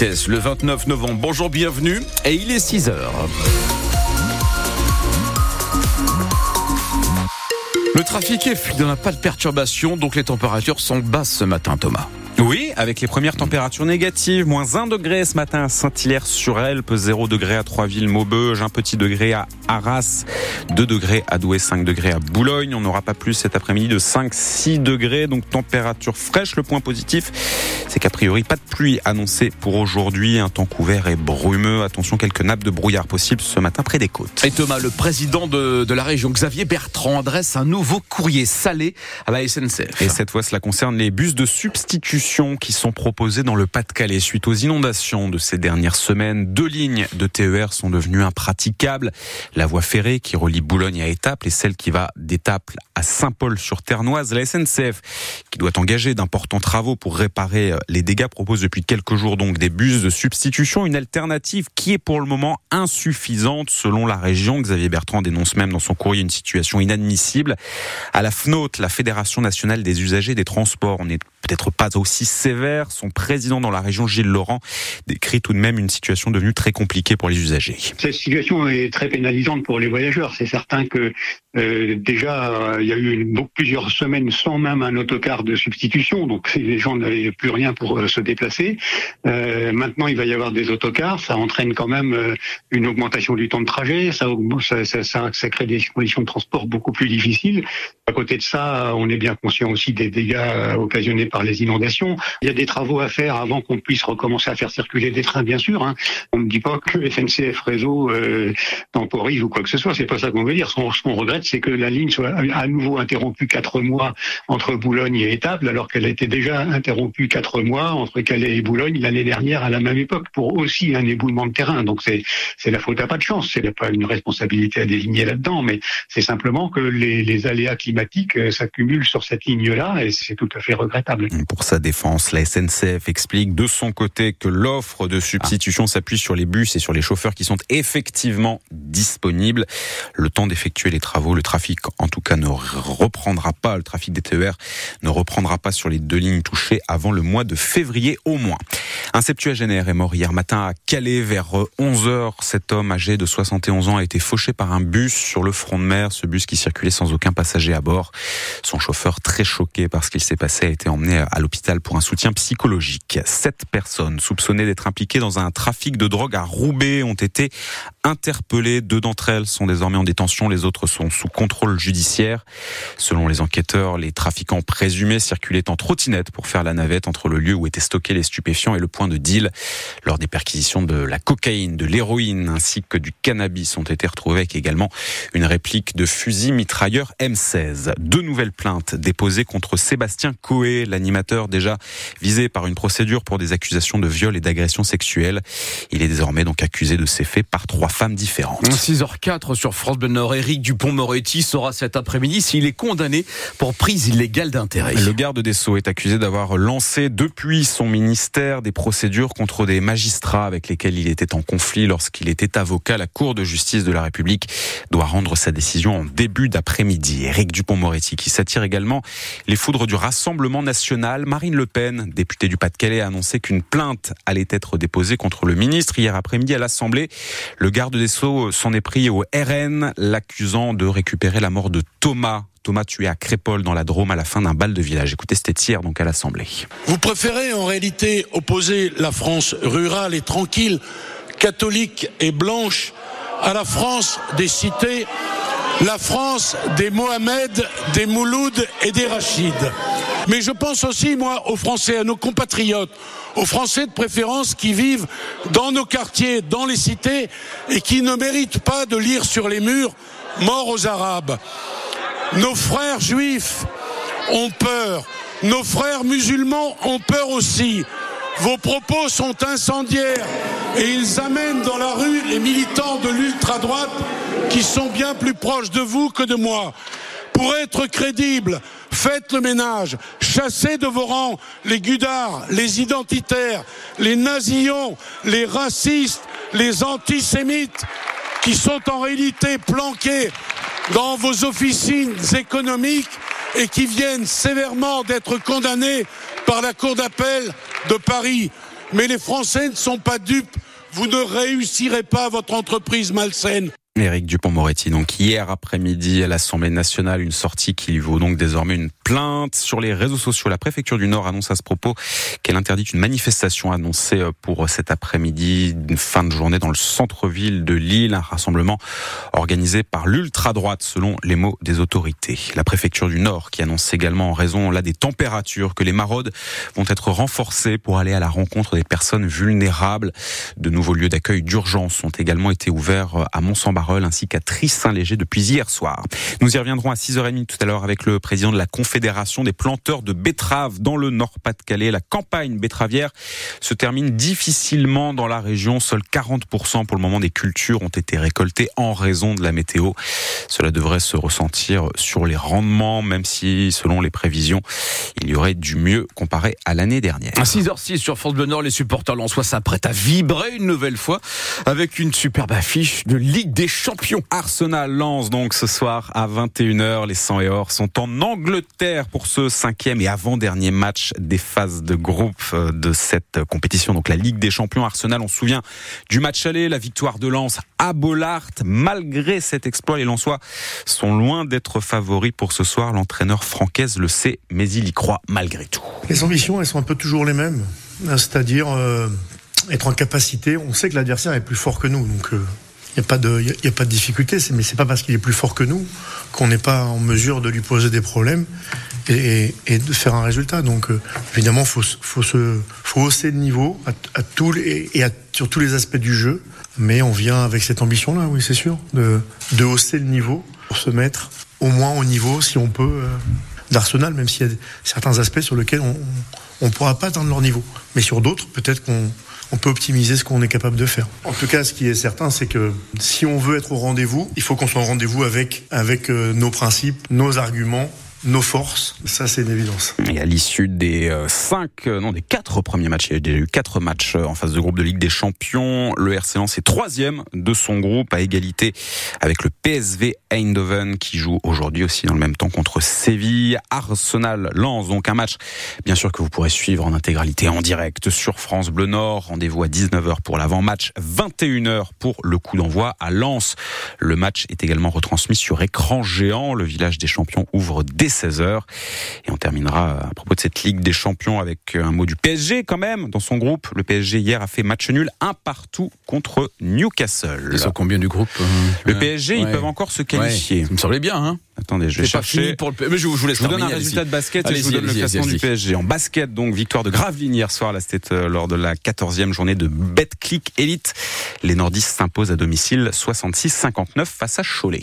le 29 novembre. Bonjour, bienvenue. Et il est 6 heures. Le trafic est fluide, on n'a pas de perturbation, donc les températures sont basses ce matin, Thomas. Oui, avec les premières températures négatives, moins 1 degré ce matin à Saint-Hilaire-sur-Elpe, 0 degré à Troisville-Maubeuge, un petit degré à Arras, 2 degrés à Douai, 5 degrés à Boulogne. On n'aura pas plus cet après-midi de 5-6 degrés, donc température fraîche. Le point positif, c'est qu'a priori pas de pluie annoncée pour aujourd'hui, un temps couvert et brumeux. Attention, quelques nappes de brouillard possibles ce matin près des côtes. Et Thomas, le président de, de la région, Xavier Bertrand, adresse un nouveau courrier salé à la SNCF. Et cette fois, cela concerne les bus de substitution qui sont proposées dans le Pas-de-Calais suite aux inondations de ces dernières semaines. Deux lignes de TER sont devenues impraticables. La voie ferrée qui relie Boulogne à Étaples et celle qui va d'Étaples à Saint-Paul-sur-Ternoise. La SNCF, qui doit engager d'importants travaux pour réparer euh, les dégâts, propose depuis quelques jours donc des bus de substitution, une alternative qui est pour le moment insuffisante selon la région. Xavier Bertrand dénonce même dans son courrier une situation inadmissible. À la FNOT, la Fédération nationale des usagers des transports, on n'est peut-être pas aussi sévère. Son président dans la région, Gilles Laurent, décrit tout de même une situation devenue très compliquée pour les usagers. Cette situation est très pénalisante pour les voyageurs. C'est certain que euh, déjà, il y a eu une, plusieurs semaines sans même un autocar de substitution, donc les gens n'avaient plus rien pour euh, se déplacer. Euh, maintenant, il va y avoir des autocars, ça entraîne quand même une augmentation du temps de trajet, ça, ça, ça, ça, crée des conditions de transport beaucoup plus difficiles. À côté de ça, on est bien conscient aussi des dégâts occasionnés par les inondations. Il y a des travaux à faire avant qu'on puisse recommencer à faire circuler des trains, bien sûr. Hein. On ne dit pas que SNCF Réseau temporise ou quoi que ce soit, c'est pas ça qu'on veut dire. Ce qu'on regrette, c'est que la ligne soit à nouveau interrompue quatre mois entre Boulogne et Étaples, alors qu'elle été déjà interrompue quatre mois entre Calais et Boulogne l'année dernière à la même époque pour aussi un éboulement de terrain. Donc c'est c'est la faute à pas de chance, c'est pas une responsabilité à désigner là-dedans, mais c'est simplement que les, les aléas climatiques euh, s'accumulent sur cette ligne-là et c'est tout à fait regrettable. Pour sa défense, la SNCF explique de son côté que l'offre de substitution s'appuie sur les bus et sur les chauffeurs qui sont effectivement disponibles. Le temps d'effectuer les travaux le trafic, en tout cas, ne reprendra pas. Le trafic des TER ne reprendra pas sur les deux lignes touchées avant le mois de février au moins. Un septuagénaire est mort hier matin à Calais vers 11h. Cet homme âgé de 71 ans a été fauché par un bus sur le front de mer. Ce bus qui circulait sans aucun passager à bord. Son chauffeur, très choqué par ce qu'il s'est passé, a été emmené à l'hôpital pour un soutien psychologique. Sept personnes soupçonnées d'être impliquées dans un trafic de drogue à Roubaix ont été interpellées. Deux d'entre elles sont désormais en détention. Les autres sont sous contrôle judiciaire. Selon les enquêteurs, les trafiquants présumés circulaient en trottinette pour faire la navette entre le lieu où étaient stockés les stupéfiants et le point de deal. Lors des perquisitions de la cocaïne, de l'héroïne ainsi que du cannabis ont été retrouvés avec également une réplique de fusil mitrailleur M16. Deux nouvelles plaintes déposées contre Sébastien Coé, l'animateur déjà visé par une procédure pour des accusations de viol et d'agression sexuelle. Il est désormais donc accusé de ces faits par trois femmes différentes. 6h04 sur France Bleu Nord. Éric Dupont-Moretti saura cet après-midi s'il est condamné pour prise illégale d'intérêt. Le garde des Sceaux est accusé d'avoir lancé depuis son ministère des procédures contre des magistrats avec lesquels il était en conflit lorsqu'il était avocat. La Cour de justice de la République doit rendre sa décision en début d'après-midi. Éric Dupont-Moretti qui s'attire également les foudres du Rassemblement national. Marine Le Pen, députée du Pas-de-Calais, a annoncé qu'une plainte allait être déposée contre le ministre hier après-midi à l'Assemblée. Le garde des Sceaux s'en est pris au RN, l'accusant de récupérer la mort de Thomas, Thomas tué à Crépole dans la Drôme à la fin d'un bal de village. Écoutez, c'était hier donc à l'Assemblée. Vous préférez en réalité opposer la France rurale et tranquille, catholique et blanche à la France des cités, la France des Mohamed, des Mouloud et des Rachid. Mais je pense aussi, moi, aux Français, à nos compatriotes, aux Français de préférence qui vivent dans nos quartiers, dans les cités, et qui ne méritent pas de lire sur les murs mort aux Arabes. Nos frères juifs ont peur. Nos frères musulmans ont peur aussi. Vos propos sont incendiaires et ils amènent dans la rue les militants de l'ultra-droite qui sont bien plus proches de vous que de moi. Pour être crédible, faites le ménage, chassez de vos rangs les gudards, les identitaires, les nazillons, les racistes, les antisémites qui sont en réalité planqués dans vos officines économiques et qui viennent sévèrement d'être condamnés par la Cour d'appel de Paris. Mais les Français ne sont pas dupes. Vous ne réussirez pas votre entreprise malsaine. Éric Dupont-Moretti, donc hier après-midi à l'Assemblée nationale, une sortie qui lui vaut donc désormais une plainte sur les réseaux sociaux. La préfecture du Nord annonce à ce propos qu'elle interdit une manifestation annoncée pour cet après-midi, une fin de journée dans le centre-ville de Lille, un rassemblement organisé par l'ultra-droite selon les mots des autorités. La préfecture du Nord qui annonce également en raison là des températures que les maraudes vont être renforcées pour aller à la rencontre des personnes vulnérables. De nouveaux lieux d'accueil d'urgence ont également été ouverts à mont ainsi qu'à Tris-Saint-Léger depuis hier soir. Nous y reviendrons à 6h30 tout à l'heure avec le président de la Confédération des planteurs de betteraves dans le Nord-Pas-de-Calais. La campagne betteravière se termine difficilement dans la région. Seuls 40% pour le moment des cultures ont été récoltées en raison de la météo. Cela devrait se ressentir sur les rendements, même si, selon les prévisions, il y aurait du mieux comparé à l'année dernière. À 6h06 sur France Bleu Nord, les supporters lensois s'apprêtent à vibrer une nouvelle fois avec une superbe affiche de Ligue des champions. Arsenal lance donc ce soir à 21h. Les 100 et or sont en Angleterre pour ce cinquième et avant-dernier match des phases de groupe euh, de cette compétition. Donc la Ligue des champions. Arsenal, on se souvient du match aller, la victoire de Lens à Bollard. Malgré cet exploit, les Lensois sont loin d'être favoris pour ce soir. L'entraîneur francaise le sait, mais il y croit malgré tout. Les ambitions, elles sont un peu toujours les mêmes. C'est-à-dire euh, être en capacité. On sait que l'adversaire est plus fort que nous. Donc. Euh, il n'y a, pas de, y a pas de difficulté, mais c'est pas parce qu'il est plus fort que nous qu'on n'est pas en mesure de lui poser des problèmes et, de faire un résultat. Donc euh, évidemment, faut, faut, se, faut hausser le niveau à, tous et à, sur tous les aspects du jeu. Mais on vient avec cette ambition-là, oui, c'est sûr, de, de hausser le niveau pour se mettre au moins au niveau, si on peut, euh, d'Arsenal, même s'il y a certains aspects sur lesquels on ne pourra pas atteindre leur niveau. Mais sur d'autres, peut-être qu'on on peut optimiser ce qu'on est capable de faire. En tout cas, ce qui est certain, c'est que si on veut être au rendez-vous, il faut qu'on soit au rendez-vous avec, avec euh, nos principes, nos arguments, nos forces. Ça, c'est une évidence. Et à l'issue des euh, cinq, euh, non, des quatre premiers matchs, il y a déjà eu quatre matchs euh, en phase de groupe de Ligue des Champions. Le RC Lens est troisième de son groupe à égalité avec le PSV Eindhoven qui joue aujourd'hui aussi dans le même temps contre Séville. Arsenal lance donc un match, bien sûr que vous pourrez suivre en intégralité en direct sur France Bleu Nord. Rendez-vous à 19h pour l'avant-match, 21h pour le coup d'envoi à Lens. Le match est également retransmis sur écran géant. Le village des champions ouvre dès 16h. Et on terminera à propos de cette Ligue des Champions avec un mot du PSG quand même dans son groupe. Le PSG hier a fait match nul un partout contre Newcastle. Ils sont combien du groupe euh, Le PSG, ils peuvent encore se qualifier. Ça me semblait bien. Hein Attendez, je vais chercher. Pour le... Mais je, vous, laisse je vous donne un résultat de basket et je vous donne le classement du PSG. En basket, donc, victoire de Gravelines hier soir. Là, c'était euh, lors de la 14e journée de Betclic Elite. Les nordistes s'imposent à domicile 66-59 face à Cholet.